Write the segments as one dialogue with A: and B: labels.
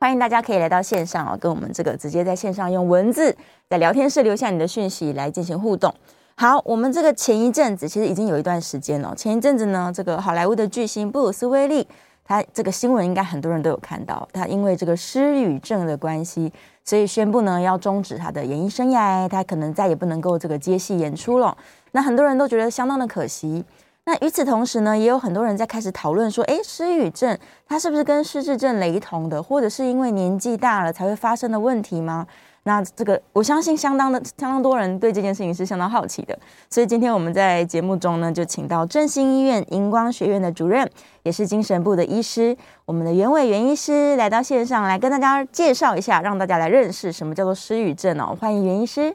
A: 欢迎大家可以来到线上哦，跟我们这个直接在线上用文字在聊天室留下你的讯息来进行互动。好，我们这个前一阵子其实已经有一段时间了，前一阵子呢，这个好莱坞的巨星布鲁斯威利。他这个新闻应该很多人都有看到，他因为这个失语症的关系，所以宣布呢要终止他的演艺生涯，他可能再也不能够这个接戏演出了。那很多人都觉得相当的可惜。那与此同时呢，也有很多人在开始讨论说，诶，失语症它是不是跟失智症雷同的，或者是因为年纪大了才会发生的问题吗？那这个我相信相当的相当多人对这件事情是相当好奇的，所以今天我们在节目中呢，就请到振兴医院荧光学院的主任，也是精神部的医师，我们的袁伟袁医师来到线上来跟大家介绍一下，让大家来认识什么叫做失语症哦。欢迎袁医师。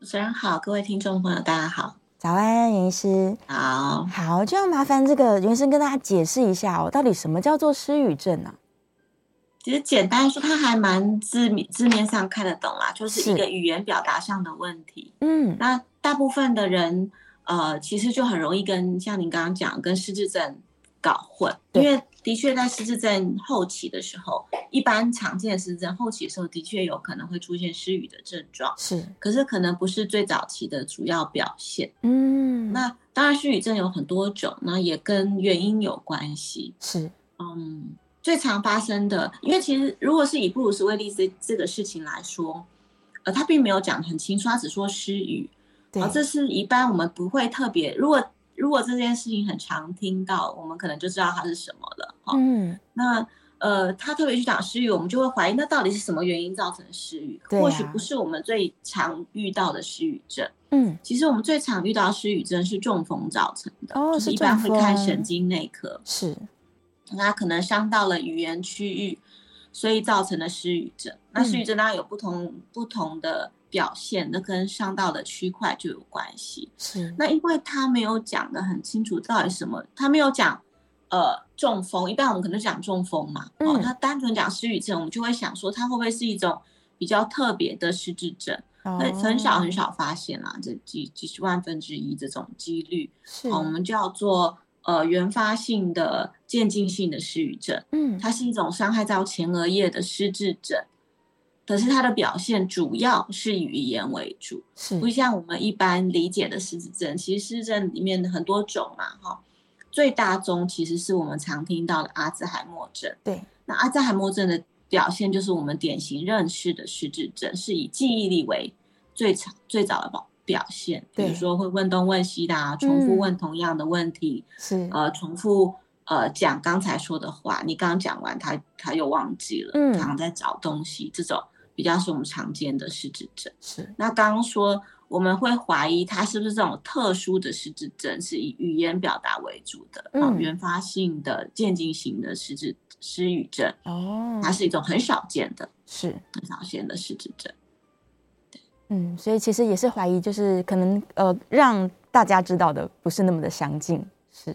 B: 主持人好，各位听众朋友大家好，
A: 早安，袁医师。
B: 好，
A: 好，就要麻烦这个袁医生跟大家解释一下哦，到底什么叫做失语症呢？
B: 其实简单说，它还蛮字面字面上看得懂啦，就是一个语言表达上的问题。嗯，那大部分的人，呃，其实就很容易跟像您刚刚讲，跟失智症搞混。因为的确在失智症后期的时候，一般常见的失智症后期的时候，的确有可能会出现失语的症状。是，可是可能不是最早期的主要表现。嗯，那当然失语症有很多种，那也跟原因有关系。是，嗯。最常发生的，因为其实如果是以布鲁斯威利斯这个事情来说，呃，他并没有讲很清楚，他只说失语。对，啊，这是一般我们不会特别，如果如果这件事情很常听到，我们可能就知道它是什么了。嗯，那呃，他特别去讲失语，我们就会怀疑，那到底是什么原因造成失语？或许不是我们最常遇到的失语症。嗯，其实我们最常遇到失语症是中风造成的，哦，是一般会看神经内科。是。那可能伤到了语言区域，所以造成了失语症。那失语症当然有不同、嗯、不同的表现，那跟伤到的区块就有关系。是。那因为他没有讲的很清楚到底什么，他没有讲呃中风，一般我们可能讲中风嘛。嗯、哦。他单纯讲失语症，我们就会想说他会不会是一种比较特别的失智症？哦。很少很少发现啦，这几几十万分之一这种几率。是。哦、我们叫做。呃，原发性的渐进性的失语症，嗯，它是一种伤害到前额叶的失智症，可是它的表现主要是以语言为主，是不像我们一般理解的失智症。其实失智症里面的很多种嘛，哈，最大宗其实是我们常听到的阿兹海默症。对，那阿兹海默症的表现就是我们典型认识的失智症，是以记忆力为最长最早的保。表现，比如说会问东问西的啊，重复问同样的问题，是。呃，重复呃讲刚才说的话，你刚刚讲完他他又忘记了，嗯，常常在找东西，这种比较是我们常见的失智症。是，那刚刚说我们会怀疑他是不是这种特殊的失智症，是以语言表达为主的，嗯，原发性的渐进型的失智失语症，哦，它是一种很少见的，是。很少见的失智症。
A: 嗯，所以其实也是怀疑，就是可能呃，让大家知道的不是那么的详尽，是，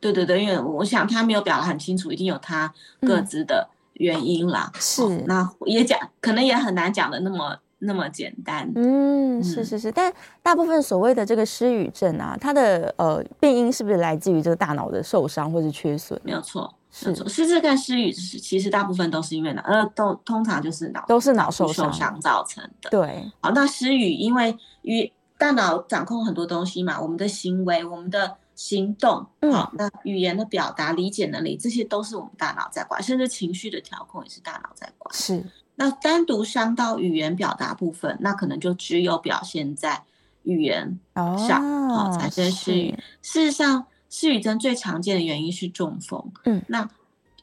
B: 对对对，因为我想他没有表达很清楚，一定有他各自的原因啦。嗯、是、哦，那也讲可能也很难讲的那么那么简单。嗯，是是是，但大部分所谓的这个失语症啊，它的呃病因是不是来自于这个大脑的受伤或是缺损？没有错。是失智跟失语，其实大部分都是因为脑，呃，都通常就是脑
A: 都是脑受
B: 伤造成的。
A: 对，
B: 好，那失语因为与大脑掌控很多东西嘛，我们的行为、我们的行动，好，那语言的表达、理解能力，这些都是我们大脑在管，甚至情绪的调控也是大脑在管。
A: 是，
B: 那单独伤到语言表达部分，那可能就只有表现在语言上，好、哦，产生失语。事实上，失语症最常见的原因是中风。嗯，那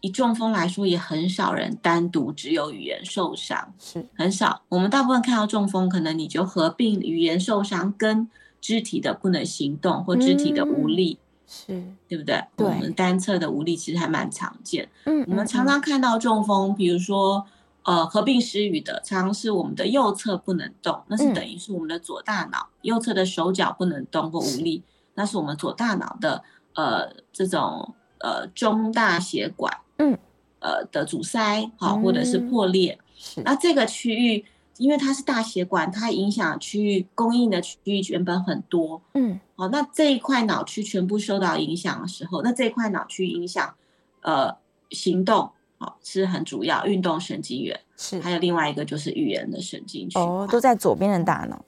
B: 以中风来说，也很少人单独只有语言受伤，是很少。我们大部分看到中风，可能你就合并语言受伤跟肢体的不能行动或肢体的无力，嗯、是对不对？对，我们单侧的无力其实还蛮常见。嗯，我们常常看到中风，比如说呃合并失语的，常常是我们的右侧不能动，那是等于是我们的左大脑、嗯、右侧的手脚不能动或无力，那是我们左大脑的呃这种呃中大血管嗯。呃的阻塞好、嗯、或者是破裂，是。那这个区域。因为它是大血管，它影响区域供应的区域原本很多，嗯，好，那这一块脑区全部受到影响的时候，那这一块脑区影响，呃，行动，好，是很主要，运动神经元是，还有另外一个就是语言的神经区，
A: 哦，都在左边的大脑。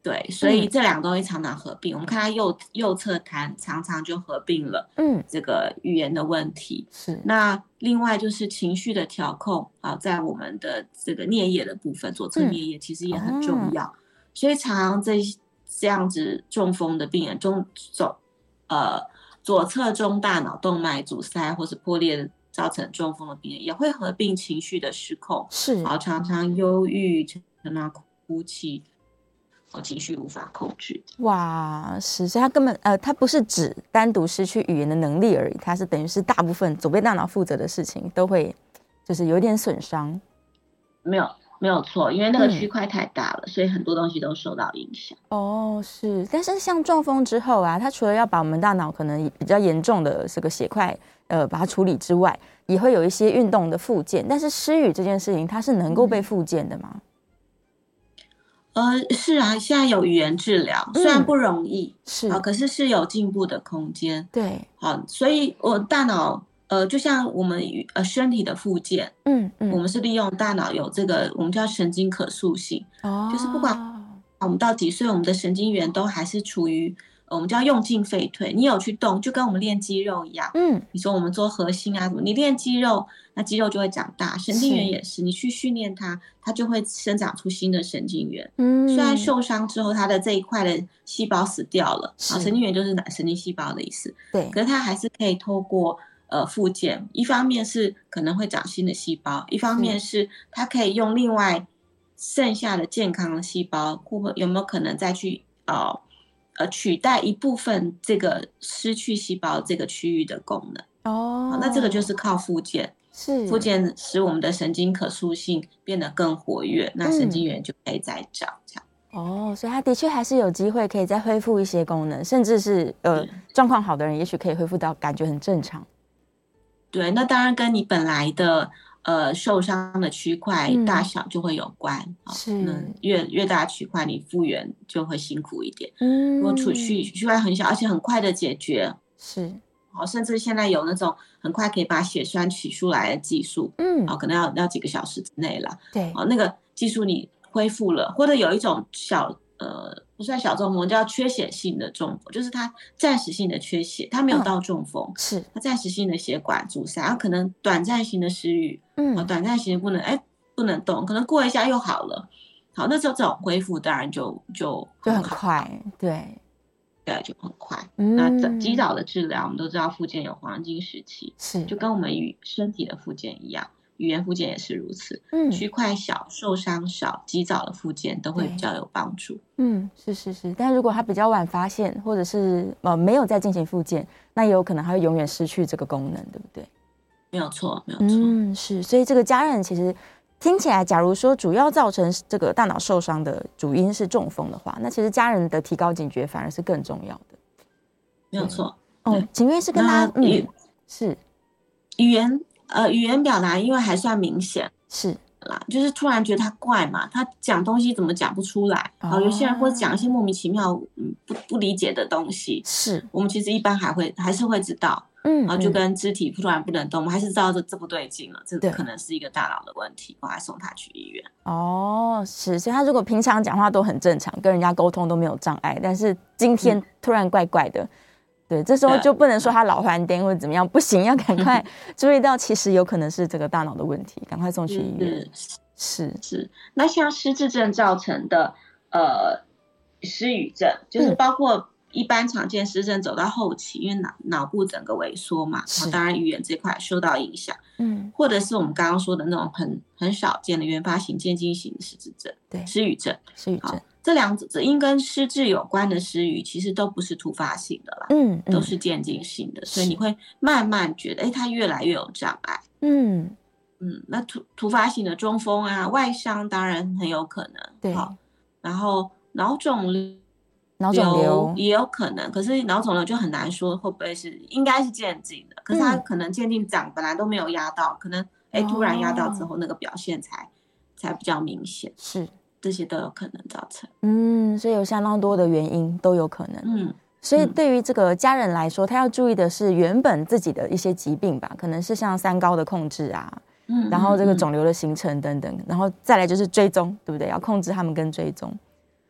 B: 对，所以这两个东西常常合并。嗯、我们看它右右侧瘫，常常就合并了。嗯，这个语言的问题是。那另外就是情绪的调控啊，在我们的这个颞叶的部分，左侧颞叶其实也很重要。所以常常这这样子中风的病人，中走呃左侧中大脑动脉阻塞或是破裂造成中风的病人，也会合并情绪的失控，是，然后常常忧郁，常常哭泣。我情绪无法控制，
A: 哇，是，所以他根本呃，他不是指单独失去语言的能力而已，他是等于是大部分左边大脑负责的事情都会就是有点损伤。
B: 没有，没有错，因为那个区块太大了，嗯，所以很多东西都受到影响。
A: 哦，是，但是像中风之后啊，他除了要把我们大脑可能比较严重的这个血块呃把它处理之外，也会有一些运动的复健。但是失语这件事情，它是能够被复健的吗？嗯
B: 呃，是啊，现在有语言治疗，虽然不容易，嗯、是啊，可是是有进步的空间。对，好，所以我大脑，呃，就像我们呃身体的附件，嗯嗯，我们是利用大脑有这个我们叫神经可塑性，哦，就是不管我们到几岁，我们的神经元都还是处于。我们叫用进废退，你有去动，就跟我们练肌肉一样。嗯，你说我们做核心啊什么，你练肌肉，那肌肉就会长大。神经元也是，是你去训练它，它就会生长出新的神经元。嗯，虽然受伤之后，它的这一块的细胞死掉了，啊，神经元就是神经细胞的意思。对，可是它还是可以透过呃复健，一方面是可能会长新的细胞，一方面是它可以用另外剩下的健康的细胞，或有没有可能再去呃。呃，取代一部分这个失去细胞这个区域的功能哦，那这个就是靠复健，是复健使我们的神经可塑性变得更活跃，嗯、那神经元就可以再长这样。
A: 哦，所以它的确还是有机会可以再恢复一些功能，甚至是呃状况好的人，也许可以恢复到感觉很正常。
B: 对，那当然跟你本来的。呃，受伤的区块大小就会有关，嗯、是，嗯，越越大区块，你复原就会辛苦一点。嗯，如果区区块很小，而且很快的解决，是，好，甚至现在有那种很快可以把血栓取出来的技术，嗯，好，可能要要几个小时之内了。对，好，那个技术你恢复了，或者有一种小。呃，不算小中风，叫缺血性的中风，就是它暂时性的缺血，它没有到中风，哦、是。它暂时性的血管阻塞，它可能短暂性的失语，嗯，短暂性的不能，哎，不能动，可能过一下又好了，好，那时候这种恢复当然就就
A: 就很快，对，
B: 对，就很快。嗯、那及早的治疗，我们都知道复健有黄金时期，是。就跟我们与身体的复健一样。语言复健也是如此，嗯，区块小、受伤少、及早的复健都会比较有帮助。
A: 嗯，是是是，但如果他比较晚发现，或者是呃没有再进行复健，那也有可能他会永远失去这个功能，对不对？
B: 没有错，没有错。
A: 嗯，是，所以这个家人其实听起来，假如说主要造成这个大脑受伤的主因是中风的话，那其实家人的提高警觉反而是更重要的。
B: 没有错。
A: 哦，请问是跟他嗯是
B: 语言。呃，语言表达因为还算明显，是啦，就是突然觉得他怪嘛，他讲东西怎么讲不出来？然后有些人会讲一些莫名其妙、嗯不不理解的东西，是我们其实一般还会还是会知道，嗯，然后就跟肢体突然不能动，我们还是知道这这不对劲了，这可能是一个大脑的问题，我还送他去医院。
A: 哦，是，所以他如果平常讲话都很正常，跟人家沟通都没有障碍，但是今天突然怪怪的。嗯对，这时候就不能说他老幻癫或者怎么样，不行，要赶快 注意到，其实有可能是这个大脑的问题，赶快送去医院。是
B: 是是。那像失智症造成的呃失语症，就是包括一般常见失症走到后期，嗯、因为脑脑部整个萎缩嘛，然后当然语言这块受到影响。嗯，或者是我们刚刚说的那种很很少见的原发性渐进型失智症，对，失语症，
A: 失语症。
B: 这两者因跟失智有关的失语，其实都不是突发性的啦，嗯，嗯。都是渐进性的，所以你会慢慢觉得，哎，他越来越有障碍，嗯。嗯，那突突发性的中风啊、外伤当然很有可能，
A: 对，好
B: 然后脑肿瘤、
A: 脑肿瘤
B: 也有可能，可是脑肿瘤就很难说会不会是，应该是渐进的，可是他可能渐进长本来都没有压到，可能哎突然压到之后，那个表现才、哦、才比较明显，
A: 是。
B: 这些都有可能造成，
A: 嗯，所以有相当多的原因都有可能，嗯，所以对于这个家人来说，他要注意的是原本自己的一些疾病吧，可能是像三高的控制啊，嗯，然后这个肿瘤的形成等等，然后再来就是追踪，对不对？要控制他们跟追踪，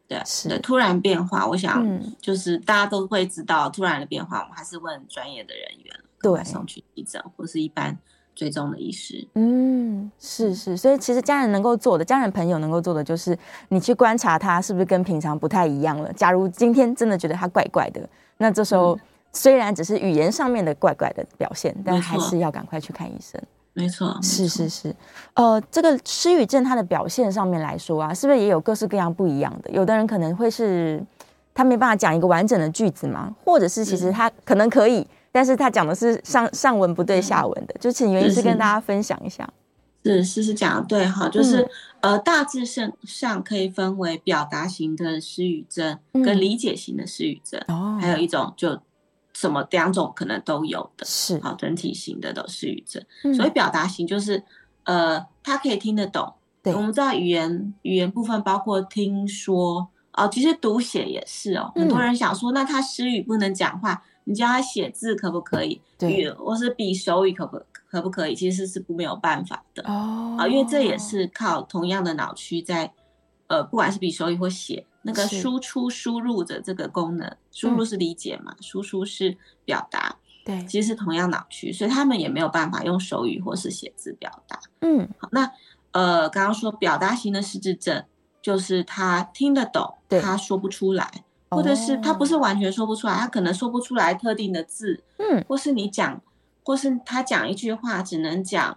B: 对，是突然变化，我想就是大家都会知道突然的变化，我们还是问专业的人员，对，送去急诊或是一般。追踪的医师，
A: 嗯，是是，所以其实家人能够做的，家人朋友能够做的，就是你去观察他是不是跟平常不太一样了。假如今天真的觉得他怪怪的，那这时候虽然只是语言上面的怪怪的表现，嗯、但还是要赶快去看医生。
B: 没错，
A: 是是是。呃，这个失语症它的表现上面来说啊，是不是也有各式各样不一样的？有的人可能会是他没办法讲一个完整的句子嘛，或者是其实他可能可以。但是他讲的是上上文不对下文的，就请袁医师跟大家分享一下。
B: 是是是讲的对哈，就是、嗯、呃大致上上可以分为表达型的失语症跟理解型的失语症，还有一种就什么两种可能都有的，是。好整体型的都失语症。嗯、所以表达型就是呃他可以听得懂，对，我们知道语言语言部分包括听说哦，其实读写也是哦，很多人想说、嗯、那他失语不能讲话。你教他写字可不可以？对，或是比手语可不可不可以？其实是不没有办法的哦，啊，因为这也是靠同样的脑区在，呃，不管是比手语或写，那个输出输入的这个功能，输入是理解嘛，嗯、输出是表达，对，其实是同样脑区，所以他们也没有办法用手语或是写字表达。嗯，好，那呃，刚刚说表达型的失智症，就是他听得懂，他说不出来。或者是他不是完全说不出来，他可能说不出来特定的字，嗯，或是你讲，或是他讲一句话只能讲，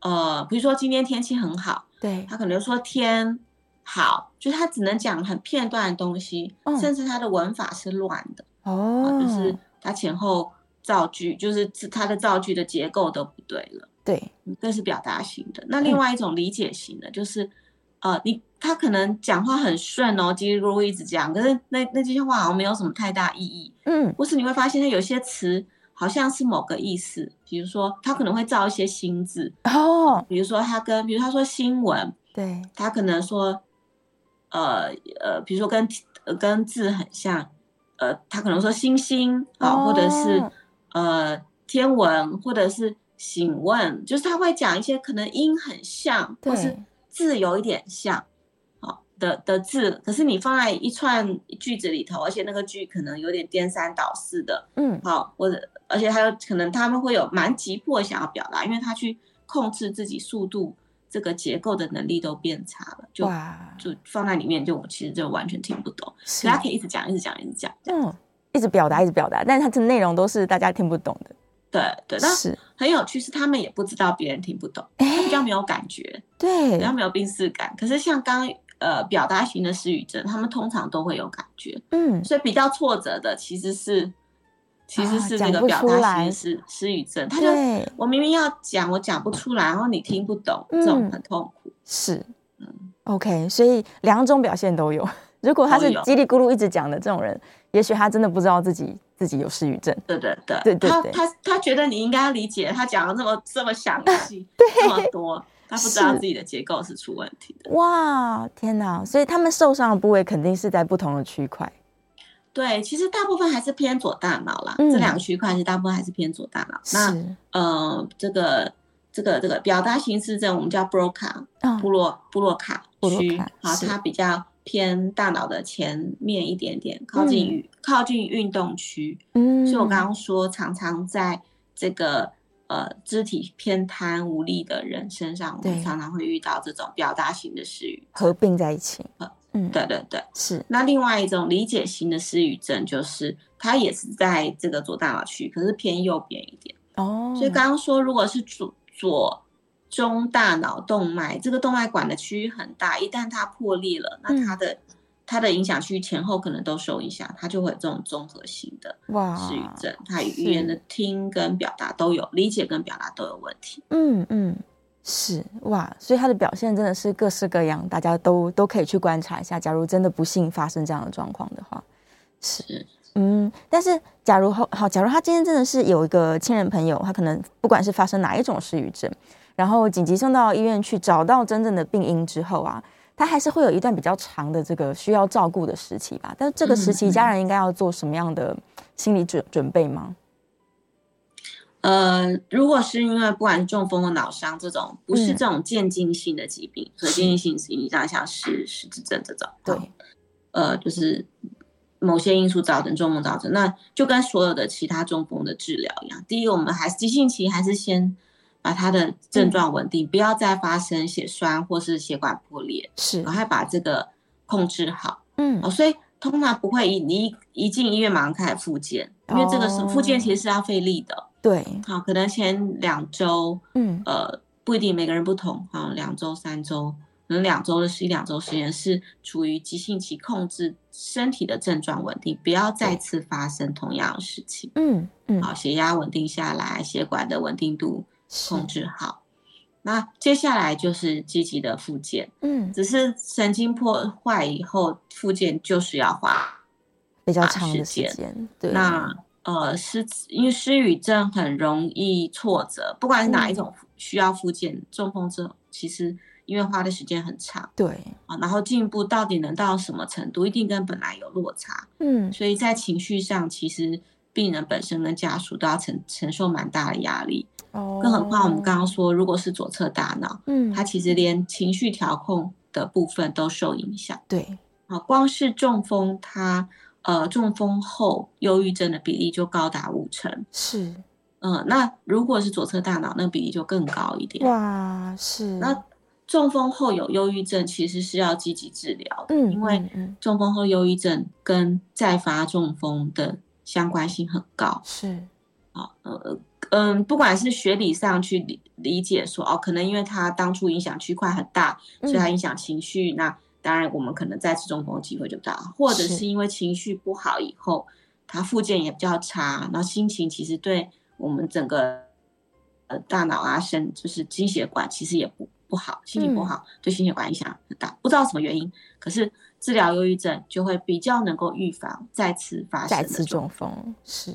B: 呃，比如说今天天气很好，对，他可能说天好，就是他只能讲很片段的东西，甚至他的文法是乱的，哦，就是他前后造句，就是他的造句的结构都不对了，对，这是表达型的。那另外一种理解型的，就是。呃，你他可能讲话很顺哦，叽里咕噜一直讲，可是那那这些话好像没有什么太大意义，嗯，或是你会发现他有些词好像是某个意思，比如说他可能会造一些新字哦，比如说他跟，比如他说新闻，对，他可能说，呃呃，比如说跟跟字很像，呃，他可能说星星啊，哦，或者是呃天文，或者是请问，就是他会讲一些可能音很像，或是。字有一点像，好的的字，可是你放在一串句子里头，而且那个句可能有点颠三倒四的，嗯，好，或者而且还有可能他们会有蛮急迫想要表达，因为他去控制自己速度，这个结构的能力都变差了，就就放在里面，就我其实就完全听不懂，是。他可以一直讲，一直讲，一直讲，
A: 嗯，一直表达，一直表达，但是他的内容都是大家听不懂的。
B: 对对，但是很有趣，是他们也不知道别人听不懂，他比较没有感觉，对，比较没有病视感。可是像刚刚呃表达型的失语症，他们通常都会有感觉，嗯，所以比较挫折的其实是其实是那个表达型失失语症，他就我明明要讲，我讲不出来，然后你听不懂，这种很痛苦。是，嗯
A: ，OK，所以两种表现都有。如果他是叽里咕噜一直讲的这种人，也许他真的不知道自己。自己有失语症，
B: 对对对，对对对，他他他觉得你应该要理解，他讲的这么这么详细，对，这么多，他不知道自己的结构是出问题的。
A: 哇，天哪！所以他们受伤的部位肯定是在不同的区块。
B: 对，其实大部分还是偏左大脑啦，嗯、这两个区块是大部分还是偏左大脑。那呃，这个这个这个表达型失智症，我们叫布洛卡，布洛布洛卡区，好，它比较偏大脑的前面一点点，靠近运、嗯、靠近运动区。
A: 嗯，
B: 所以我刚刚说，常常在这个呃肢体偏瘫无力的人身上，我们常常会遇到这种表达型的失语
A: 合并在一起。
B: 嗯，对对对，
A: 是。
B: 那另外一种理解型的失语症，就是它也是在这个左大脑区，可是偏右边一点。
A: 哦，
B: 所以刚刚说，如果是左左中大脑动脉，这个动脉管的区域很大，一旦它破裂了，那它的、嗯、它的影响区域前后可能都受影响，它就会有这种综合性的失语症。它语言的听跟表达都有，理解跟表达都有问题。
A: 嗯嗯。是哇，所以他的表现真的是各式各样，大家都都可以去观察一下。假如真的不幸发生这样的状况的话，是嗯，但是假如好，好，假如他今天真的是有一个亲人朋友，他可能不管是发生哪一种失语症，然后紧急送到医院去找到真正的病因之后啊，他还是会有一段比较长的这个需要照顾的时期吧。但是这个时期，家人应该要做什么样的心理准准备吗？
B: 呃，如果是因为不管是中风或脑伤这种，不是这种渐进性的疾病，嗯、所以渐进性疾病像像是失智症这种，
A: 对，
B: 呃，就是某些因素造成中风造成，那就跟所有的其他中风的治疗一样。第一，我们还是急性期，还是先把他的症状稳定，嗯、不要再发生血栓或是血管破裂，
A: 是，
B: 然后把这个控制好。
A: 嗯，
B: 哦，所以通常不会一你一一进医院马上开始复健，因为这个是复健其实是要费力的。
A: 对，
B: 好，可能前两周，
A: 嗯，
B: 呃，不一定每个人不同，好，两周、三周，可能两周的是一两周时间是处于急性期，控制身体的症状稳定，不要再次发生同样的事情。
A: 嗯嗯，
B: 好，血压稳定下来，血管的稳定度控制好，那接下来就是积极的复健。
A: 嗯，
B: 只是神经破坏以后复健就是要花
A: 比较长的时间。对，
B: 那。呃，失因为失语症很容易挫折，不管是哪一种需要复健，嗯、中风之后其实因为花的时间很长，
A: 对
B: 啊，然后进步到底能到什么程度，一定跟本来有落差，
A: 嗯，
B: 所以在情绪上，其实病人本身跟家属都要承承受蛮大的压力，
A: 哦，
B: 更何况我们刚刚说，如果是左侧大脑，
A: 嗯，
B: 它其实连情绪调控的部分都受影响，
A: 对，
B: 啊，光是中风它。呃，中风后忧郁症的比例就高达五成，
A: 是，
B: 嗯、呃，那如果是左侧大脑，那比例就更高一点。
A: 哇，是。
B: 那中风后有忧郁症，其实是要积极治疗的，
A: 嗯，
B: 因为中风后忧郁症跟再发中风的相关性很高。
A: 是，
B: 啊，呃，嗯，不管是学理上去理理解说，哦，可能因为他当初影响区块很大，所以他影响情绪，嗯、那。当然，我们可能再次中风的机会就大，或者是因为情绪不好以后，他附件也比较差，然后心情其实对我们整个呃大脑啊、肾就是心血管其实也不不好，心情不好、嗯、对心血管影响很大，不知道什么原因。可是治疗忧郁症就会比较能够预防再次发生
A: 再次中风。是，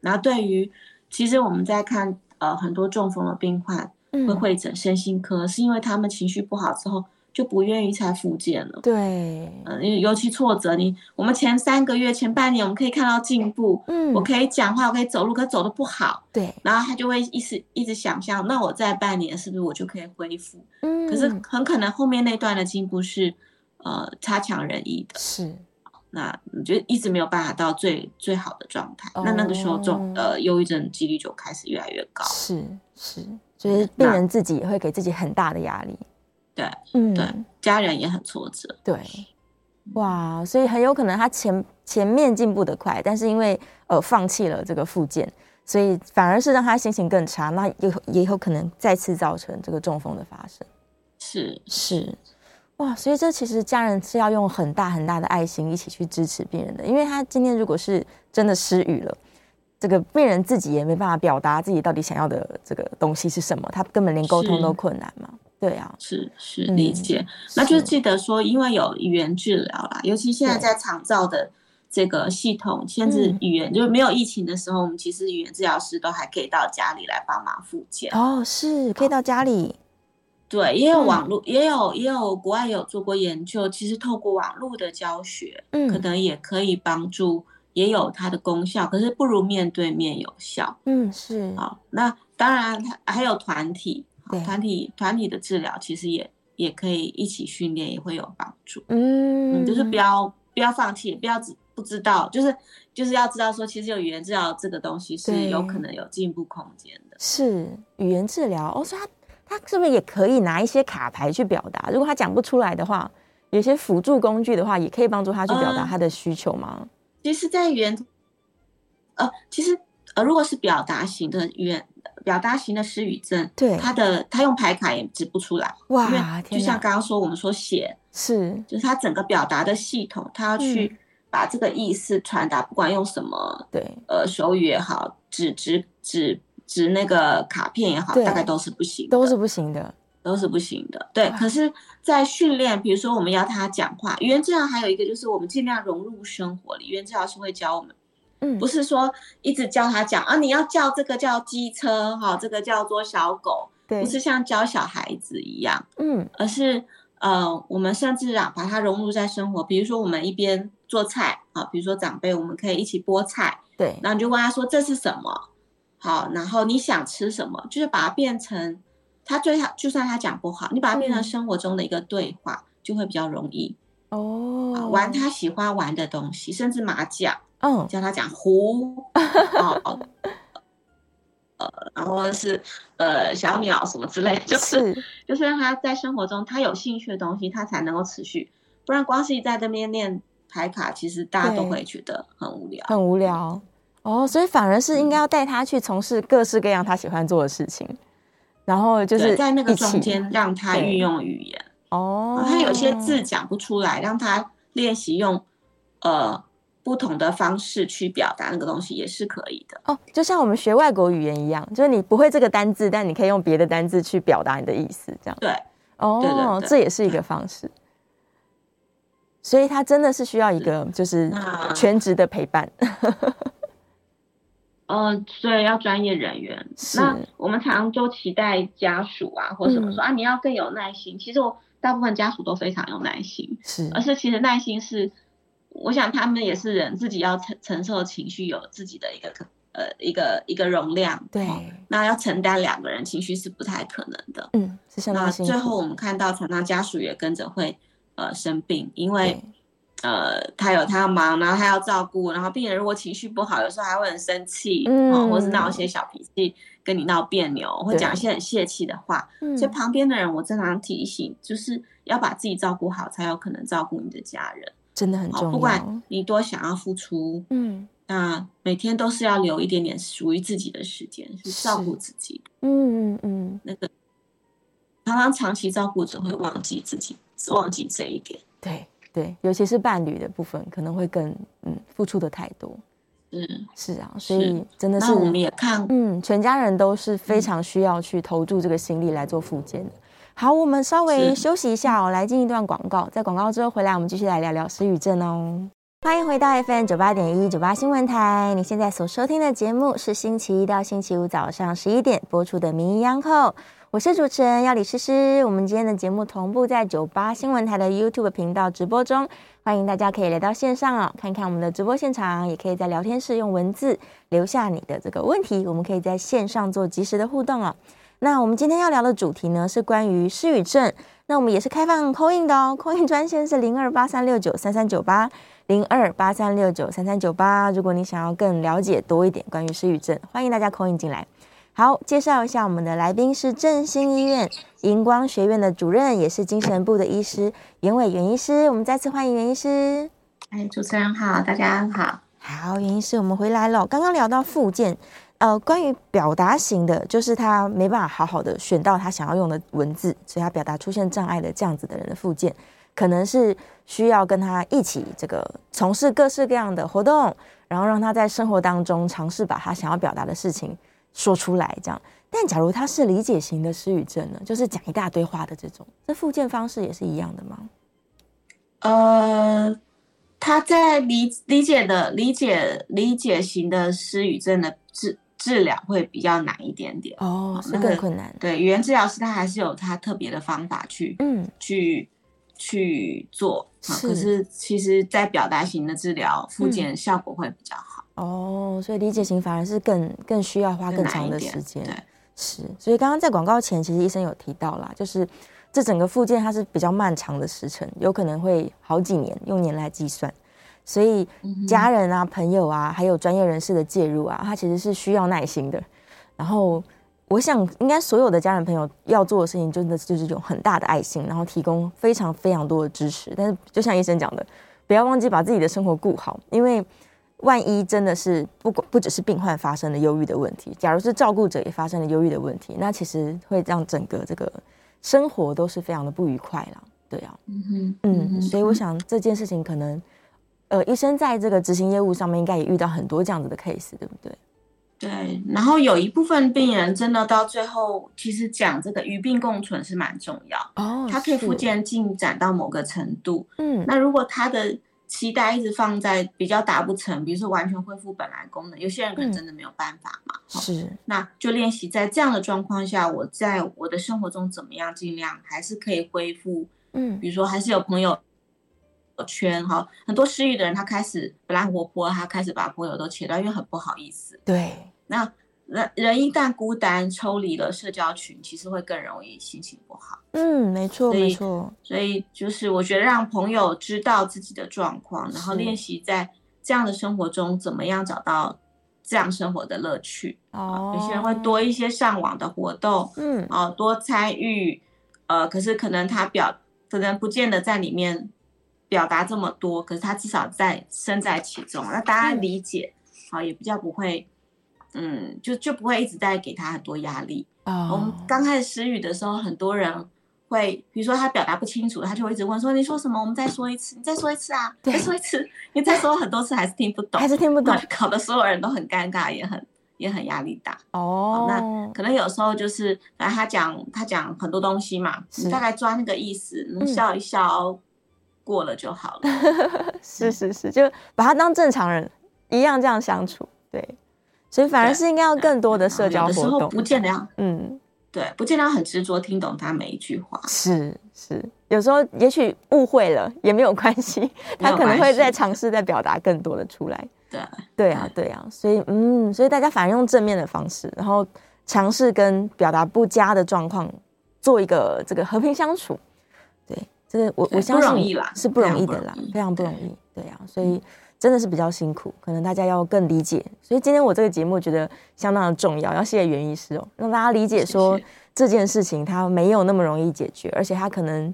B: 然后对于其实我们在看呃很多中风的病患会会诊身心科，嗯、是因为他们情绪不好之后。就不愿意再复健了。
A: 对，
B: 嗯，尤其挫折，你我们前三个月、前半年，我们可以看到进步。
A: 嗯，
B: 我可以讲话，我可以走路，可走的不好。
A: 对，
B: 然后他就会一直一直想象，那我再半年是不是我就可以恢复？
A: 嗯，
B: 可是很可能后面那段的进步是呃差强人意的。
A: 是，
B: 那你就一直没有办法到最最好的状态。哦，那那个时候中呃忧郁症几率就开始越来越高。
A: 是是，就是病人自己也会给自己很大的压力。
B: 对，
A: 嗯，
B: 对，家人也很挫折。
A: 对，哇，所以很有可能他前前面进步的快，但是因为呃放弃了这个复健，所以反而是让他心情更差，那有也有可能再次造成这个中风的发生。
B: 是
A: 是，哇，所以这其实家人是要用很大很大的爱心一起去支持病人的，因为他今天如果是真的失语了，这个病人自己也没办法表达自己到底想要的这个东西是什么，他根本连沟通都困难嘛。对啊，
B: 是是理解，嗯、那就记得说，因为有语言治疗啦，尤其现在在长照的这个系统，甚至语言、嗯、就是没有疫情的时候，我们其实语言治疗师都还可以到家里来帮忙复健。
A: 哦，是可以到家里，
B: 对，也有网络，嗯、也有也有国外有做过研究，其实透过网络的教学，嗯，可能也可以帮助，也有它的功效，可是不如面对面有效。
A: 嗯，是。
B: 好，那当然还有团
A: 体。
B: 团体团体的治疗其实也也可以一起训练，也会有帮助。嗯，就是不要不要放弃，不要只不知道，就是就是要知道说，其实有语言治疗这个东西是有可能有进步空间的。
A: 是语言治疗哦，所以他他是不是也可以拿一些卡牌去表达？如果他讲不出来的话，有些辅助工具的话，也可以帮助他去表达他的需求吗？
B: 呃、其实，在语言呃，其实呃，如果是表达型的语言。表达型的失语症，对他的他用牌卡也指不出来哇，因为就像刚刚说，我们说写是，就是他整个表达的系统，他要去把这个意思传达，不管用什么，对，呃，手语也好，纸纸纸纸那个卡片也好，大概都是不行，
A: 都是不行的，
B: 都是不行的。对，可是，在训练，比如说我们要他讲话，语言治疗还有一个就是我们尽量融入生活里，语言治疗师会教我们。嗯，不是说一直教他讲啊，你要叫这个叫机车哈，这个叫做小狗，对，不是像教小孩子一样，嗯，而是呃，我们甚至啊，把它融入在生活，比如说我们一边做菜啊，比如说长辈，我们可以一起剥菜，对，然后你就问他说这是什么，好，然后你想吃什么，就是把它变成他最好，就算他讲不好，你把它变成生活中的一个对话，就会比较容易哦，玩他喜欢玩的东西，甚至麻将。嗯，叫他讲胡，哦，呃，然后是呃小鸟什么之类，就是。就是让他在生活中他有兴趣的东西，他才能够持续，不然光是一在这边练牌卡，其实大家都会觉得很无聊，
A: 很无聊哦，所以反而是应该要带他去从事各式各样他喜欢做的事情，然后就是
B: 在那个中间让他运用语言。哦，他有些字讲不出来，让他练习用呃。不同的方式去表达那个东西也是可以的。
A: 哦，就像我们学外国语言一样，就是你不会这个单字，但你可以用别的单字去表达你的意思，这样。
B: 对
A: 哦对对对，这也是一个方式。所以他真的是需要一个就是全职的陪伴。
B: 呃，所以要专业人员。那我们常常就期待家属啊，或什么说、嗯、啊，你要更有耐心。其实我大部分家属都非常有耐心，是，而是其实耐心是。我想他们也是人，自己要承承受情绪，有自己的一个可呃一个一个容量。对，那要承担两个人情绪是不太可能的。嗯，是相当。那最后我们看到，常常家属也跟着会呃生病，因为呃他有他要忙，然后他要照顾，然后病人如果情绪不好，有时候还会很生气，嗯，或是闹一些小脾气，跟你闹别扭，会讲一些很泄气的话。所以旁边的人，我经常提醒，就是要把自己照顾好，才有可能照顾你的家人。
A: 真的很重要。
B: 不管你多想要付出，嗯，那每天都是要留一点点属于自己的时间，去照顾自己。嗯嗯嗯，那个常常长期照顾者会忘记自己，忘记这一点。
A: 对对，尤其是伴侣的部分，可能会更嗯付出的太多。嗯，是啊，所以真的是，
B: 那我们也看，
A: 嗯，全家人都是非常需要去投注这个心力来做复健的。好，我们稍微休息一下哦，来进一段广告。在广告之后回来，我们继续来聊聊失语症哦。欢迎回到 FM 九八点一九八新闻台。你现在所收听的节目是星期一到星期五早上十一点播出的《名医央叩》，我是主持人药理诗诗。我们今天的节目同步在九八新闻台的 YouTube 频道直播中，欢迎大家可以来到线上哦，看看我们的直播现场，也可以在聊天室用文字留下你的这个问题，我们可以在线上做即时的互动哦。那我们今天要聊的主题呢，是关于失语症。那我们也是开放 call in 的哦，call in 专线是零二八三六九三三九八零二八三六九三三九八。如果你想要更了解多一点关于失语症，欢迎大家 call in 进来。好，介绍一下我们的来宾是振兴医院荧光学院的主任，也是精神部的医师袁伟袁医师。我们再次欢迎袁医师。
B: 哎，主持人好，大家好。
A: 好，袁医师，我们回来了。刚刚聊到复健。呃，关于表达型的，就是他没办法好好的选到他想要用的文字，所以他表达出现障碍的这样子的人的附件，可能是需要跟他一起这个从事各式各样的活动，然后让他在生活当中尝试把他想要表达的事情说出来，这样。但假如他是理解型的失语症呢，就是讲一大堆话的这种，这复健方式也是一样的吗？
B: 呃，他在理理解的理解理解型的失语症的治。治疗会比较难一点点
A: 哦，是更困难。
B: 对，语言治疗师他还是有他特别的方法去，嗯，去去做。是，可是其实，在表达型的治疗，复健效果会比较好。
A: 哦，所以理解型反而是更更需要花更长的时间。对，是。所以刚刚在广告前，其实医生有提到啦，就是这整个复健它是比较漫长的时程，有可能会好几年，用年来计算。所以家人啊、朋友啊，还有专业人士的介入啊，它其实是需要耐心的。然后，我想应该所有的家人朋友要做的事情，真的就是有很大的爱心，然后提供非常非常多的支持。但是，就像医生讲的，不要忘记把自己的生活顾好，因为万一真的是不管不只是病患发生了忧郁的问题，假如是照顾者也发生了忧郁的问题，那其实会让整个这个生活都是非常的不愉快啦。对啊，嗯哼，嗯，所以我想这件事情可能。呃，医生在这个执行业务上面应该也遇到很多这样子的 case，对不对？
B: 对，然后有一部分病人真的到最后，其实讲这个与病共存是蛮重要哦，他可以复健进展到某个程度，嗯，那如果他的期待一直放在比较达不成，比如说完全恢复本来功能，有些人可能真的没有办法嘛，嗯、是，那就练习在这样的状况下，我在我的生活中怎么样尽量还是可以恢复，嗯，比如说还是有朋友。圈哈，很多失语的人，他开始本来活泼，他开始把朋友都切断，因为很不好意思。
A: 对，
B: 那人人一旦孤单抽离了社交群，其实会更容易心情不好。
A: 嗯，没错，没错。
B: 所以就是我觉得让朋友知道自己的状况，然后练习在这样的生活中怎么样找到这样生活的乐趣。哦，有些人会多一些上网的活动，嗯，哦，多参与，呃，可是可能他表可能不见得在里面。表达这么多，可是他至少在身在其中，那大家理解，好、嗯、也比较不会，嗯，就就不会一直在给他很多压力。哦、我们刚开始失语的时候，很多人会，比如说他表达不清楚，他就会一直问说：“你说什么？我们再说一次，你再说一次啊，再说一次。”你再说很多次还是听不懂，
A: 还是听不懂，
B: 搞得所有人都很尴尬，也很也很压力大。哦，那可能有时候就是，反正他讲他讲很多东西嘛，你大概抓那个意思，能笑一笑。嗯过了就好了，
A: 是是是，就把他当正常人一样这样相处，对，所以反而是应该要更多的社交活动，有的时候
B: 不见得要，嗯，对，不见得很执着听懂他每一句话，
A: 是是，有时候也许误会了也没有关系，他可能会再尝试再表达更多的出来，
B: 对，
A: 对啊对。啊，所以嗯，所以大家反而用正面的方式，然后尝试跟表达不佳的状况做一个这个和平相处。对这个我我相信是不容易的啦，非常不容易，对啊，所以真的是比较辛苦，可能大家要更理解。所以今天我这个节目觉得相当的重要，要谢谢袁医师哦，让大家理解说这件事情它没有那么容易解决，而且它可能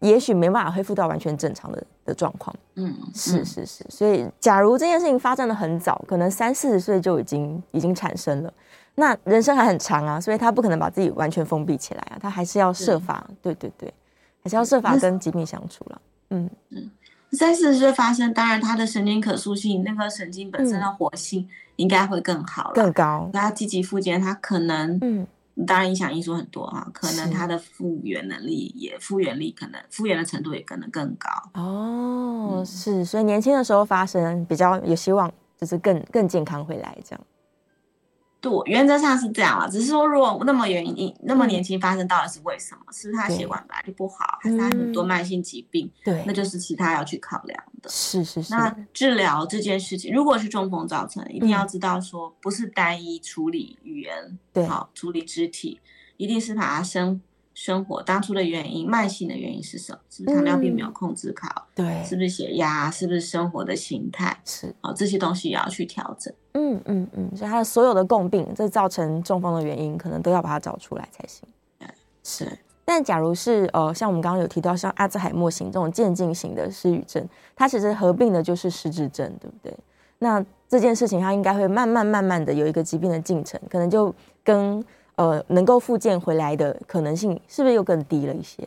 A: 也许没办法恢复到完全正常的的状况。嗯，是是是，所以假如这件事情发展的很早，可能三四十岁就已经已经产生了，那人生还很长啊，所以他不可能把自己完全封闭起来啊，他还是要设法，对对对。还是要设法跟疾病相处了。嗯嗯，
B: 三四十岁发生，当然他的神经可塑性，那个神经本身的活性应该会更好了，
A: 更高。
B: 他积极复健，他可能嗯，当然影响因素很多啊，可能他的复原能力也复原力可能复原的程度也可能更高。
A: 哦，嗯、是，所以年轻的时候发生比较有希望，就是更更健康回来这样。
B: 对，原则上是这样了，只是说如果那么原因那么年轻发生，到底是为什么？是他血管本来就不好，还是他很多慢性疾病？对，那就是其他要去考量的。
A: 是是是。
B: 那治疗这件事情，如果是中风造成，一定要知道说，不是单一处理语言，对，好处理肢体，一定是把它生。生活当初的原因，慢性的原因是什么？是不是糖尿病没有控制好？
A: 嗯、对，
B: 是不是血压？是不是生活的形态？是，好，这些东西也要去调整。
A: 嗯嗯嗯，所以他的所有的共病，这造成中风的原因，可能都要把它找出来才行。对，是。但假如是呃，像我们刚刚有提到，像阿兹海默型这种渐进型的失语症，它其实合并的就是失智症，对不对？那这件事情，它应该会慢慢慢慢的有一个疾病的进程，可能就跟。呃，能够复健回来的可能性是不是又更低了一些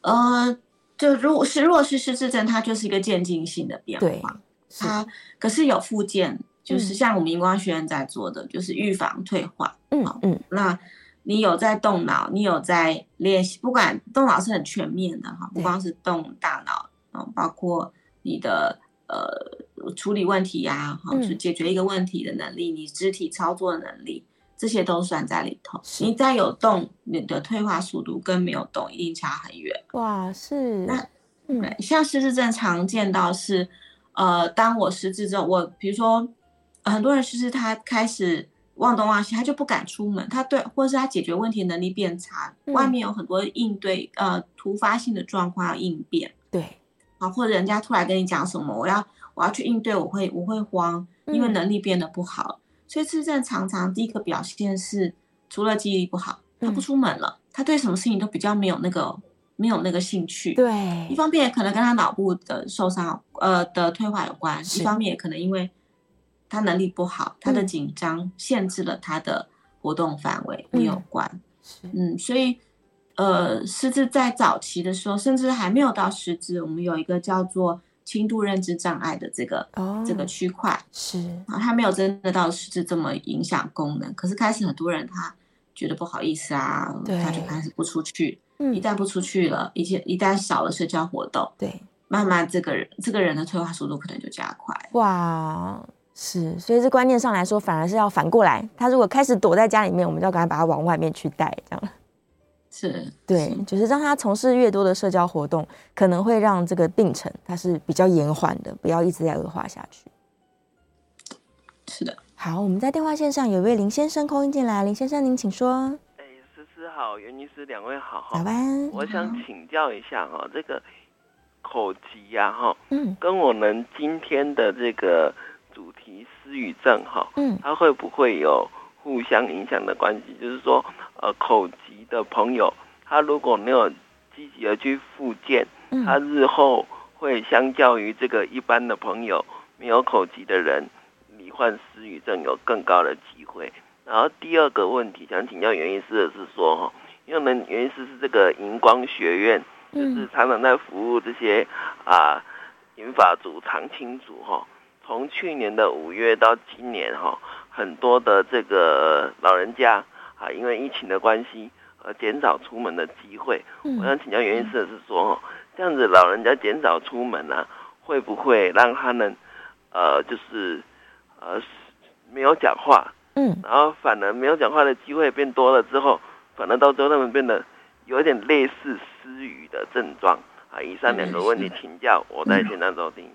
A: 啊？
B: 呃，就如果是弱视失智症，它就是一个渐进性的变化。它可是有复健，就是像我们荧光学院在做的，嗯、就是预防退化。嗯嗯，那你有在动脑，你有在练习，不管动脑是很全面的哈，不光是动大脑，嗯，包括你的呃处理问题呀，哈，去解决一个问题的能力，嗯、你肢体操作的能力。这些都算在里头。你再有动，你的退化速度跟没有动一定差很远。
A: 哇，是。
B: 那嗯，像失智症常见到是，呃，当我失智之后，我比如说很多人失智，他开始忘东忘西，他就不敢出门，他对，或者是他解决问题能力变差，嗯、外面有很多应对呃突发性的状况要应变，
A: 对，
B: 啊，或者人家突然跟你讲什么，我要我要去应对，我会我会慌，因为能力变得不好，嗯、所以自闭症常常第一个表现是除了记忆力不好，他不出门了，嗯、他对什么事情都比较没有那个没有那个兴趣，
A: 对，
B: 一方面也可能跟他脑部的受伤呃的退化有关，一方面也可能因为。他能力不好，他的紧张限制了他的活动范围，也有关。嗯，嗯，所以，呃，失智在早期的时候，甚至还没有到失智，我们有一个叫做轻度认知障碍的这个、哦、这个区块，
A: 是
B: 啊，他没有真的到失智这么影响功能。可是开始很多人他觉得不好意思啊，他就开始不出去。嗯，一旦不出去了，一些一旦少了社交活动，
A: 对，
B: 慢慢这个人这个人的退化速度可能就加快。
A: 哇。是，所以这观念上来说，反而是要反过来。他如果开始躲在家里面，我们就要赶快把他往外面去带，这样。
B: 是，
A: 对，是就是让他从事越多的社交活动，可能会让这个病程它是比较延缓的，不要一直在恶化下去。
B: 是的。
A: 好，我们在电话线上有一位林先生空音进来，林先生您请说。
C: 哎，思思好，袁医师两位好，
A: 早安。
C: 我想请教一下哈，这个口疾呀哈，
A: 嗯，
C: 跟我们今天的这个。主题失语症哈，
A: 嗯，
C: 它会不会有互相影响的关系？就是说，呃，口疾的朋友，他如果没有积极的去复健，他日后会相较于这个一般的朋友没有口疾的人，罹患失语症有更高的机会。然后第二个问题想请教袁医师的是说，哈，因为我们袁医师是这个银光学院，就是常常在服务这些啊银发族、长青族哈。从去年的五月到今年哈，很多的这个老人家啊，因为疫情的关系而减少出门的机会。我想请教袁医师的是说，这样子老人家减少出门呢、啊，会不会让他们呃，就是呃没有讲话，
A: 嗯，
C: 然后反而没有讲话的机会变多了之后，反而到最后他们变得有点类似失语的症状啊。以上两个问题请教，我在现场收听。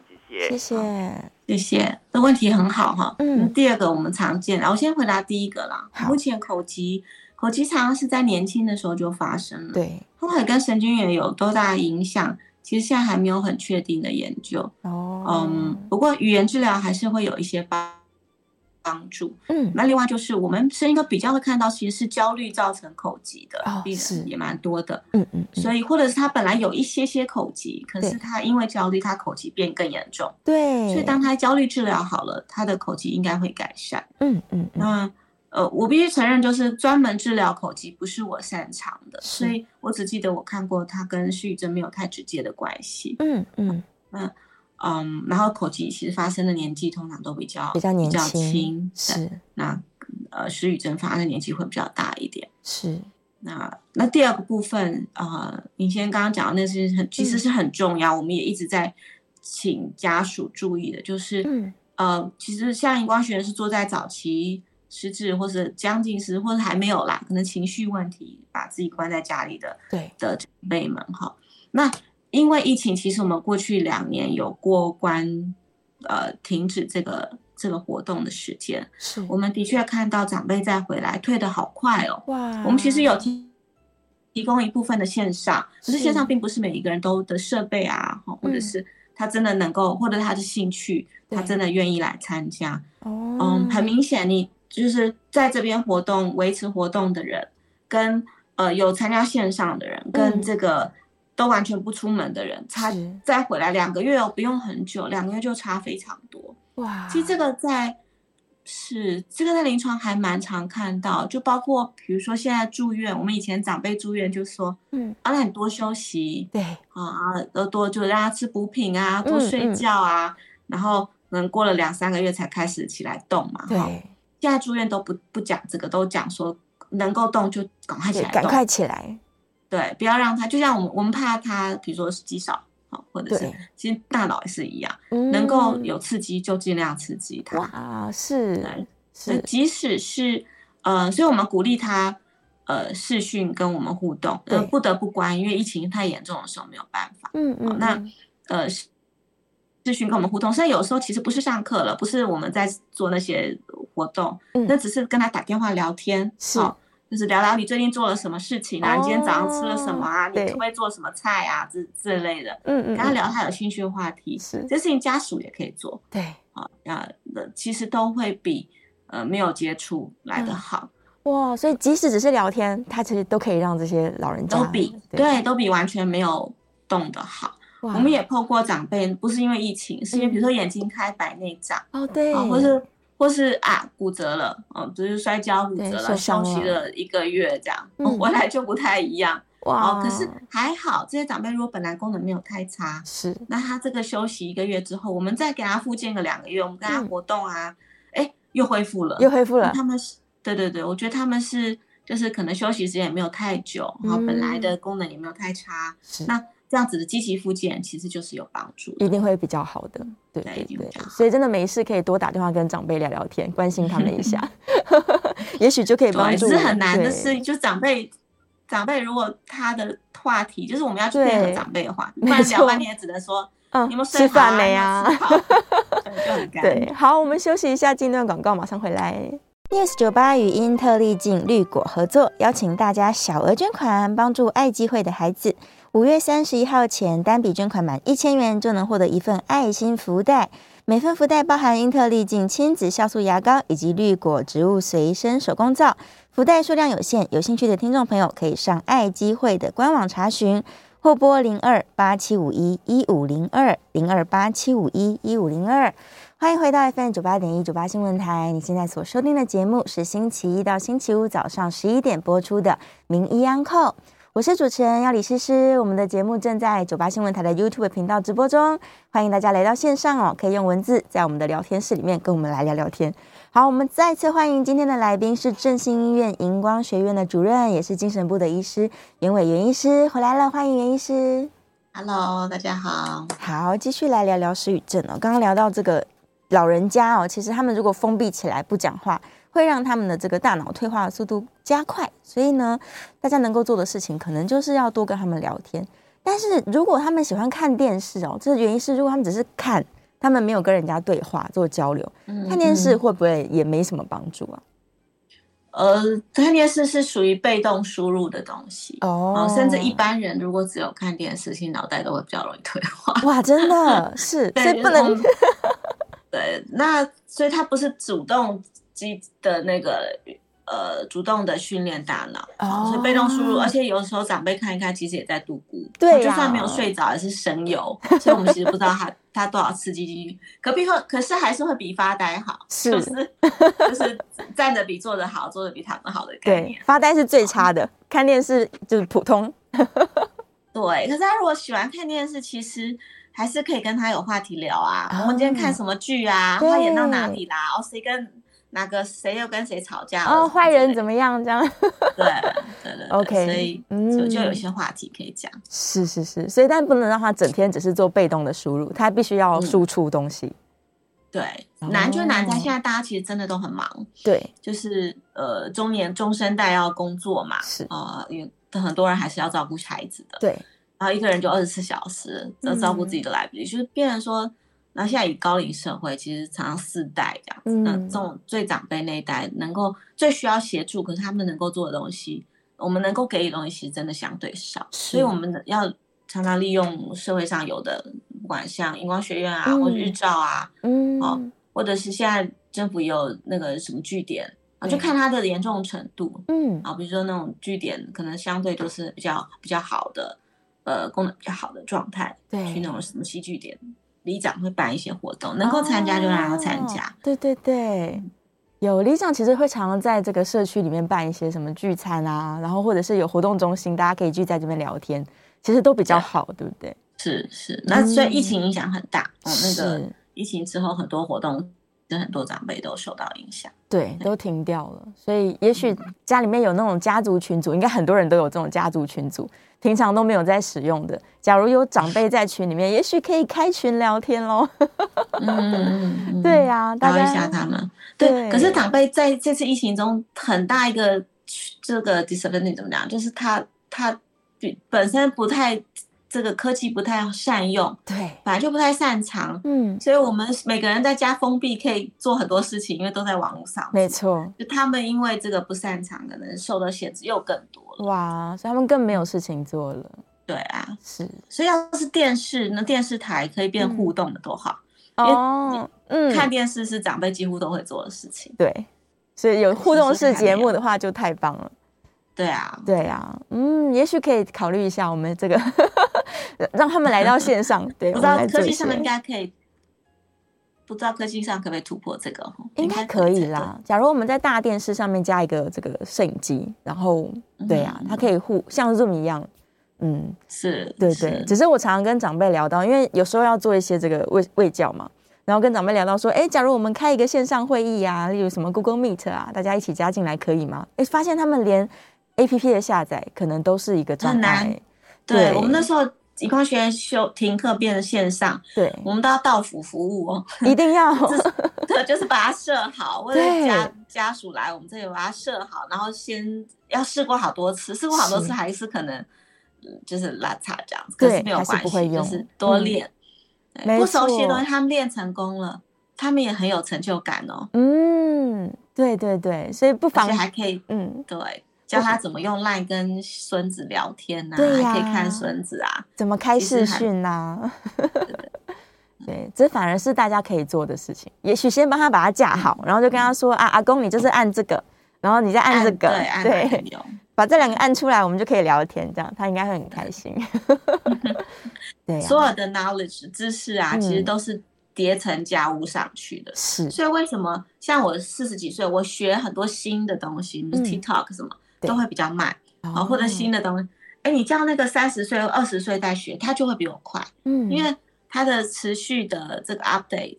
A: 谢谢，
B: 谢谢，这问题很好哈。嗯，第二个我们常见，然后我先回答第一个啦。目前口疾，口疾常常是在年轻的时候就发生了，
A: 对，
B: 后来跟神经元有多大影响，其实现在还没有很确定的研究。
A: 哦，
B: 嗯，不过语言治疗还是会有一些帮。帮助，
A: 嗯，
B: 那另外就是我们声音科比较会看到，其实是焦虑造成口疾的病人也蛮多的，
A: 嗯嗯，
B: 所以或者是他本来有一些些口疾，可是他因为焦虑，他口疾变更严重，
A: 对，
B: 所以当他焦虑治疗好了，他的口疾应该会改善，
A: 嗯嗯，
B: 那呃，我必须承认，就是专门治疗口疾不是我擅长的，所以我只记得我看过他跟失语症没有太直接的关系，
A: 嗯。嗯，
B: 那。嗯，然后口疾其实发生的年纪通常都比较
A: 比较年轻，
B: 比较轻，
A: 是
B: 那呃失语症发生的年纪会比较大一点，
A: 是
B: 那那第二个部分呃，您先刚刚讲的那是很其实是很重要，嗯、我们也一直在请家属注意的，就是、
A: 嗯、
B: 呃其实像荧光学院是坐在早期失智或者将近失或者还没有啦，可能情绪问题把自己关在家里的
A: 对
B: 的长辈们哈，那。因为疫情，其实我们过去两年有过关，呃，停止这个这个活动的时间，
A: 是
B: 我们的确看到长辈再回来退的好快哦。
A: 哇，
B: 我们其实有提提供一部分的线上，可是线上并不是每一个人都的设备啊，或者是他真的能够，或者他的兴趣，他真的愿意来参加。
A: 哦，
B: 嗯，很明显，你就是在这边活动维持活动的人，跟呃有参加线上的人，跟这个。嗯都完全不出门的人，差再回来两个月哦，不用很久，两个月就差非常多。
A: 哇，
B: 其实这个在是这个在临床还蛮常看到，就包括比如说现在住院，我们以前长辈住院就说，
A: 嗯，
B: 啊，那你多休息，
A: 对，
B: 啊，多多就让他吃补品啊，多睡觉啊，嗯嗯、然后可能过了两三个月才开始起来动嘛。
A: 对，
B: 现在住院都不不讲这个，都讲说能够动就赶快起来动，
A: 赶快起来。
B: 对，不要让他，就像我们我们怕他，比如说是肌少，或者是其实大脑也是一样，
A: 嗯、
B: 能够有刺激就尽量刺激他。
A: 哇，是
B: 对
A: 是，
B: 即使是呃，所以我们鼓励他呃视讯跟我们互动，呃不得不关，因为疫情太严重的时候没有办法。
A: 嗯嗯，
B: 那呃咨询跟我们互动。所以有时候其实不是上课了，不是我们在做那些活动，嗯、那只是跟他打电话聊天，是、哦，就是聊聊你最近做了什么事情啊，哦、你今天早上吃了什么啊，你会不可以做什么菜啊，这这类的，嗯嗯，跟他聊他有兴趣的话题，是，这事情家属也可以做，对，啊，那其实都会比呃没有接触来得好。嗯
A: 哇，所以即使只是聊天，他其实都可以让这些老人家
B: 都比对，对。都比完全没有动的好。我们也碰过长辈，不是因为疫情，是因为比如说眼睛开白内障、嗯、哦，对，或是或是啊骨折了，哦，就是摔跤骨折了，休息了一个月这样，嗯、回。来就不太一样。哇，可是还好，这些长辈如果本来功能没有太差，是，那他这个休息一个月之后，我们再给他复健个两个月，我们跟他活动啊，哎、嗯，又恢复了，
A: 又恢复了，
B: 他们是。对对对，我觉得他们是就是可能休息时间也没有太久，然后本来的功能也没有太差，是。那这样子的积极复健其实就是有帮助，
A: 一定会比较好的。对对对，所以真的没事可以多打电话跟长辈聊聊天，关心他们一下，也许就可以帮助。
B: 是很难的事，就长辈长辈如果他的话题就是我们要去配合长辈的话，不然聊半天也只能说嗯，你们
A: 吃饭没啊？对，好，我们休息一下，进段广告，马上回来。News 九八与英特利镜绿果合作，邀请大家小额捐款，帮助爱机会的孩子。五月三十一号前，单笔捐款满一千元，就能获得一份爱心福袋。每份福袋包含英特利净亲子酵素牙膏以及绿果植物随身手工皂。福袋数量有限，有兴趣的听众朋友可以上爱基会的官网查询，或拨零二八七五一一五零二零二八七五一一五零二。欢迎回到 FM 九八点一九八新闻台。你现在所收听的节目是星期一到星期五早上十一点播出的《名医安扣》，我是主持人要李诗诗。我们的节目正在九八新闻台的 YouTube 频道直播中，欢迎大家来到线上哦，可以用文字在我们的聊天室里面跟我们来聊聊天。好，我们再次欢迎今天的来宾是振兴医院荧光学院的主任，也是精神部的医师袁伟袁医师回来了，欢迎袁医师。
B: Hello，大家好。
A: 好，继续来聊聊失语症哦。刚刚聊到这个。老人家哦，其实他们如果封闭起来不讲话，会让他们的这个大脑退化的速度加快。所以呢，大家能够做的事情，可能就是要多跟他们聊天。但是如果他们喜欢看电视哦，这个原因是如果他们只是看，他们没有跟人家对话做交流，嗯、看电视会不会也没什么帮助啊？
B: 呃，看电视是属于被动输入的东西哦，甚至一般人如果只有看电视，其实脑袋都会比较容易退化。
A: 哇，真的是，所以不能。
B: 对，那所以他不是主动机的那个呃，主动的训练大脑，哦、所以被动输入，而且有时候长辈看一看，其实也在度孤，对、啊，就算没有睡着，也是神游，所以我们其实不知道他他多少刺激进去，可比可可是还是会比发呆好，是就是就是站的比坐的好，坐的比躺着好的概念。
A: 对，发呆是最差的，哦、看电视就是普通。
B: 对，可是他如果喜欢看电视，其实。还是可以跟他有话题聊啊。我们今天看什么剧啊？他演到哪里啦？哦，谁跟哪个谁又跟谁吵架？
A: 哦，坏人怎么样？这样。
B: 对对对。OK，所以就就有一些话题可以讲。
A: 是是是，所以但不能让他整天只是做被动的输入，他必须要输出东西。
B: 对，难就难在现在大家其实真的都很忙。对，就是呃中年中生代要工作嘛，是啊，因为很多人还是要照顾孩子的。对。然后一个人就二十四小时，要照顾自己都来不及，嗯、就是变成说，那现在以高龄社会，其实常常四代这样子，那、嗯、这种最长辈那一代能够最需要协助，可是他们能够做的东西，我们能够给予东西，其实真的相对少，所以我们要常常利用社会上有的，不管像荧光学院啊，嗯、或者日照啊，嗯，哦，或者是现在政府有那个什么据点啊，就看它的严重程度，嗯，啊，比如说那种据点，可能相对都是比较比较好的。呃，功能比较好的状态，对，去那种什么西据点，里长会办一些活动，能够参加就让他参加。哦、
A: 对对对，有里长其实会常常在这个社区里面办一些什么聚餐啊，然后或者是有活动中心，大家可以聚在这边聊天，其实都比较好，对，对不对？
B: 是是，那所以疫情影响很大，哦、嗯，那个疫情之后很多活动。很多长辈都受到影响，
A: 对，都停掉了。所以，也许家里面有那种家族群组，应该很多人都有这种家族群组，平常都没有在使用的。假如有长辈在群里面，也许可以开群聊天喽。嗯，对呀，聊一
B: 下他们。对，可是长辈在这次疫情中很大一个这个 disability 怎么讲？就是他他本身不太这个科技不太善用，
A: 对，
B: 本来就不太擅长，
A: 嗯，
B: 所以我们每个人在家封闭可以做很多事情，因为都在网络上，
A: 没错。
B: 就他们因为这个不擅长，可能受的限制又更多了，
A: 哇，所以他们更没有事情做了。
B: 对啊，
A: 是，
B: 所以要是电视，那电视台可以变互动的多好，
A: 嗯、哦，嗯，
B: 看电视是长辈几乎都会做的事情，
A: 对，所以有互动式节目的话就太棒了。
B: 对啊，
A: 对啊，嗯，也许可以考虑一下我们这个，让他们来到线上。对，
B: 不知道科技上应该可以，不知道科技上可不可以突破这个？
A: 应该可以啦。假如我们在大电视上面加一个这个摄影机，然后对啊，它可以互像 Zoom 一样，嗯，
B: 是，
A: 对对。只是我常常跟长辈聊到，因为有时候要做一些这个卫卫教嘛，然后跟长辈聊到说，哎，假如我们开一个线上会议啊，例如什么 Google Meet 啊，大家一起加进来可以吗？哎，发现他们连 A P P 的下载可能都是一个障碍。
B: 对，对我们那时候以光学院休停课变成线上，
A: 对，
B: 我们都要到府服务哦，
A: 一定要，
B: 对，就是把它设好，为了家家属来我们这里把它设好，然后先要试过好多次，试过好多次还是可能就是拉差这样子，可是没有关系，就是多练。不熟悉的东西他们练成功了，他们也很有成就感哦。
A: 嗯，对对对，所以不妨
B: 还可以，嗯，对。教他怎么用 LINE 跟孙子聊天呐、啊，对呀、啊，还可以看孙子啊，
A: 怎么开视讯呐、啊？对，这反而是大家可以做的事情。也许先帮他把它架好，然后就跟他说啊，阿公你就是按这个，然后你再按这个，
B: 按
A: 对，对把这两个按出来，我们就可以聊天，这样他应该会很开心。对、啊，
B: 所有的 knowledge 知识啊，其实都是叠层加物上去的。
A: 是，
B: 所以为什么像我四十几岁，我学很多新的东西，嗯、TikTok 什么？都会比较慢啊，哦、或者新的东西，哎，你叫那个三十岁、二十岁在学，他就会比我快，嗯，因为他的持续的这个 update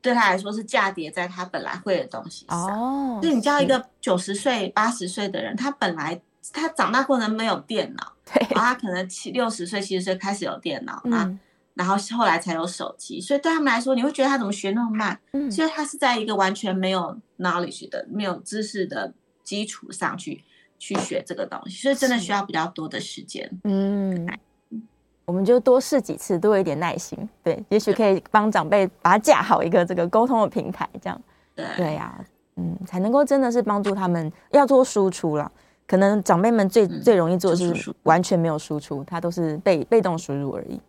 B: 对他来说是嫁叠在他本来会的东西上。哦，所以你叫一个九十岁、八十岁的人，他本来他长大过程没有电脑，对，然后他可能七六十岁、七十岁开始有电脑，那、嗯、然后后来才有手机，所以对他们来说，你会觉得他怎么学那么慢？嗯，所以他是在一个完全没有 knowledge 的、没有知识的基础上去。去学这个东西，所以真的需要比较多的时间。嗯，
A: 我们就多试几次，多一点耐心。对，也许可以帮长辈把它架好一个这个沟通的平台，这样。对对呀、啊，嗯，才能够真的是帮助他们要做输出了。可能长辈们最、嗯、最容易做的是完全没有输出，他都是被被动输入而已。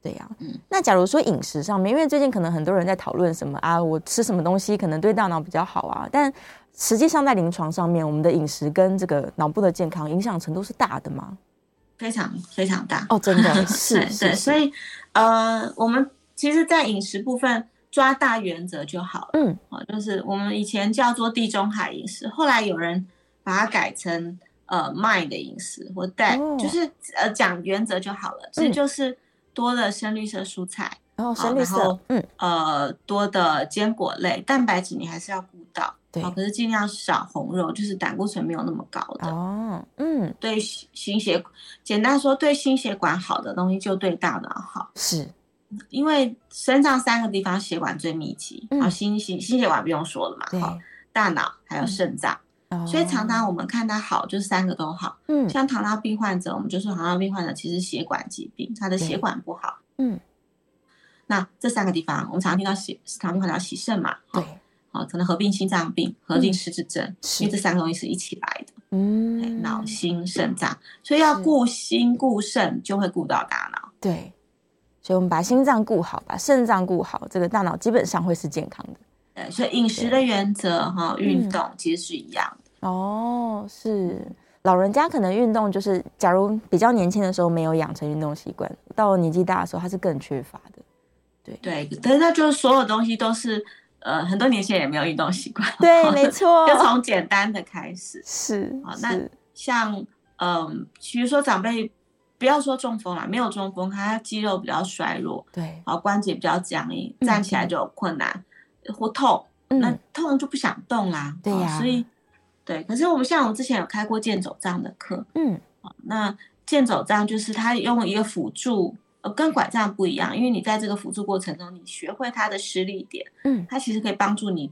A: 对呀、啊，嗯。那假如说饮食上面，因为最近可能很多人在讨论什么啊，我吃什么东西可能对大脑比较好啊，但。实际上，在临床上面，我们的饮食跟这个脑部的健康影响程度是大的吗？
B: 非常非常大。
A: 哦，真的？是对，是，
B: 所以呃，我们其实，在饮食部分抓大原则就好了。嗯，就是我们以前叫做地中海饮食，后来有人把它改成呃 MIND 的饮食或带，哦、就是呃讲原则就好了，这就是多的深绿色蔬菜。
A: 哦，深绿色，嗯，
B: 呃，多的坚果类，蛋白质你还是要顾到，
A: 对，
B: 可是尽量少红肉，就是胆固醇没有那么高的。哦，嗯，对心血，简单说，对心血管好的东西就对大脑好，
A: 是，
B: 因为身上三个地方血管最密集，好，心心心血管不用说了嘛，好，大脑还有肾脏，所以常常我们看它好，就是三个都好，嗯，像糖尿病患者，我们就说糖尿病患者其实血管疾病，他的血管不好，嗯。那这三个地方，我们常常听到洗糖尿病患者洗肾嘛，对，好，可能合并心脏病、合并失智症，因为这三个东西是一起来的，嗯，脑、心、肾脏，所以要顾心顾肾，就会顾到大脑，
A: 对，所以我们把心脏顾好，把肾脏顾好，这个大脑基本上会是健康的，
B: 对，所以饮食的原则哈，运动其实是一样的，
A: 哦，是，老人家可能运动就是，假如比较年轻的时候没有养成运动习惯，到了年纪大的时候，他是更缺乏的。
B: 对对，但是那就是所有东西都是，呃，很多年轻人也没有运动习惯。
A: 对，没错，
B: 就从简单的开始。
A: 是
B: 啊，那像嗯、呃，比如说长辈，不要说中风了，没有中风，他肌肉比较衰弱，
A: 对，
B: 好关节比较僵硬，站起来就有困难、嗯、或痛，那痛就不想动啦。
A: 对呀，
B: 所以对，可是我们像我们之前有开过健走杖的课，嗯，那健走杖就是他用一个辅助。呃，跟拐杖不一样，因为你在这个辅助过程中，你学会它的施力点，嗯，它其实可以帮助你，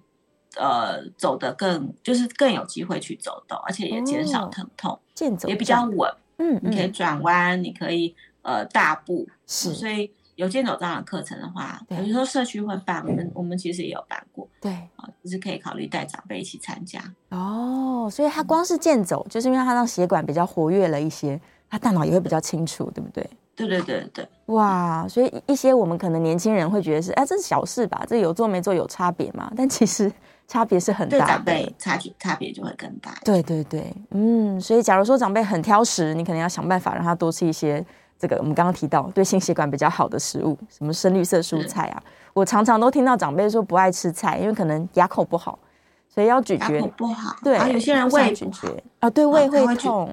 B: 呃，走得更，就是更有机会去走动，而且也减少疼痛，
A: 健走
B: 也比较稳，嗯，你可以转弯，你可以呃大步，
A: 是，
B: 所以有健走这样的课程的话，比如说社区会办，我们我们其实也有办过，
A: 对，
B: 啊，就是可以考虑带长辈一起参加。
A: 哦，所以他光是健走，就是因为他让血管比较活跃了一些，他大脑也会比较清楚，对不对？
B: 对对对对，
A: 哇！所以一些我们可能年轻人会觉得是，哎，这是小事吧？这有做没做有差别吗？但其实 差别是很大的，
B: 对长辈差距差别就会更大。
A: 对对对，嗯，所以假如说长辈很挑食，你可能要想办法让他多吃一些这个我们刚刚提到对心血管比较好的食物，什么深绿色蔬菜啊。我常常都听到长辈说不爱吃菜，因为可能牙口不好，所以要咀嚼。
B: 牙口不好，
A: 对，
B: 有些人胃不好
A: 啊，对，胃会痛。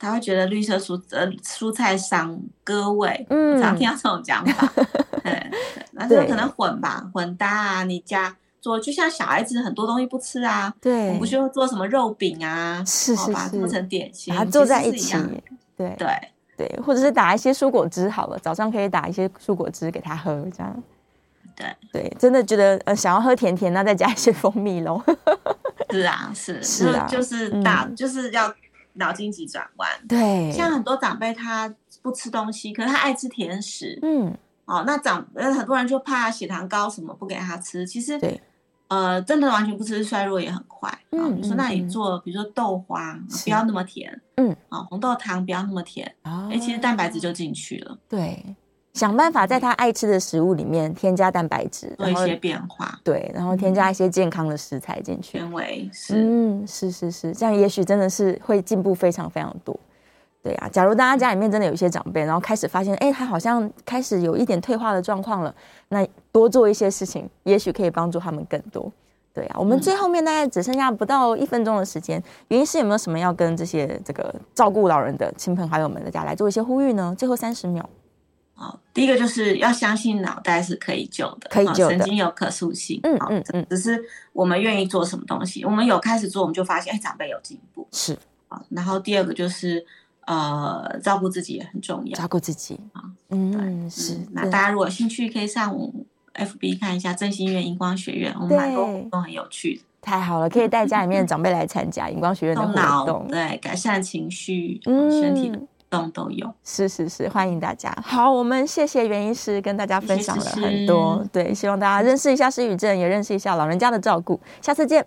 B: 他会觉得绿色蔬呃蔬菜伤割胃，嗯，常听到这种讲法，对，那这可能混吧，混搭啊，你家做就像小孩子很多东西不吃啊，
A: 对，
B: 我们不需要做什么肉饼啊，
A: 是是是，
B: 把它做成点心，
A: 把它做在一起，对。
B: 对。
A: 对，或者是打一些蔬果汁好了，早上可以打一些蔬果汁给他喝，这样，
B: 对。
A: 对，真的觉得呃想要喝甜甜，那再加一些蜂蜜喽，
B: 是啊是
A: 是啊，
B: 就是打就是要。脑筋急转弯，
A: 对，
B: 像很多长辈他不吃东西，可是他爱吃甜食，
A: 嗯，
B: 哦，那长呃很多人就怕血糖高，什么不给他吃，其实
A: 对，
B: 呃，真的完全不吃，衰弱也很快。嗯，比如说那你做，比如说豆花，不要那么甜，
A: 嗯，
B: 啊，红豆汤不要那么甜，哎，其实蛋白质就进去了，
A: 对。想办法在他爱吃的食物里面添加蛋白质，
B: 做一些变化，
A: 对，然后添加一些健康的食材进去，
B: 纤维是，
A: 嗯，是是是，这样也许真的是会进步非常非常多。对啊，假如大家家里面真的有一些长辈，然后开始发现，哎，他好像开始有一点退化的状况了，那多做一些事情，也许可以帮助他们更多。对啊，我们最后面大概只剩下不到一分钟的时间，原因是有没有什么要跟这些这个照顾老人的亲朋好友们大家来做一些呼吁呢？最后三十秒。
B: 哦，第一个就是要相信脑袋是可以救的，
A: 可以救的，
B: 神经有可塑性。
A: 嗯嗯嗯，
B: 只是我们愿意做什么东西，我们有开始做，我们就发现，哎，长辈有进步。
A: 是
B: 啊，然后第二个就是，呃，照顾自己也很重要，
A: 照顾自己啊，嗯，是。
B: 那大家如果有兴趣，可以上 FB 看一下振兴院荧光学院，我们蛮多活动很有趣的。
A: 太好了，可以带家里面的长辈来参加荧光学院的活动，
B: 对，改善情绪，嗯，身体的。都有，
A: 是是是，欢迎大家。好，我们谢谢袁医师跟大家分享了很多，对，希望大家认识一下失语症，也认识一下老人家的照顾。下次见，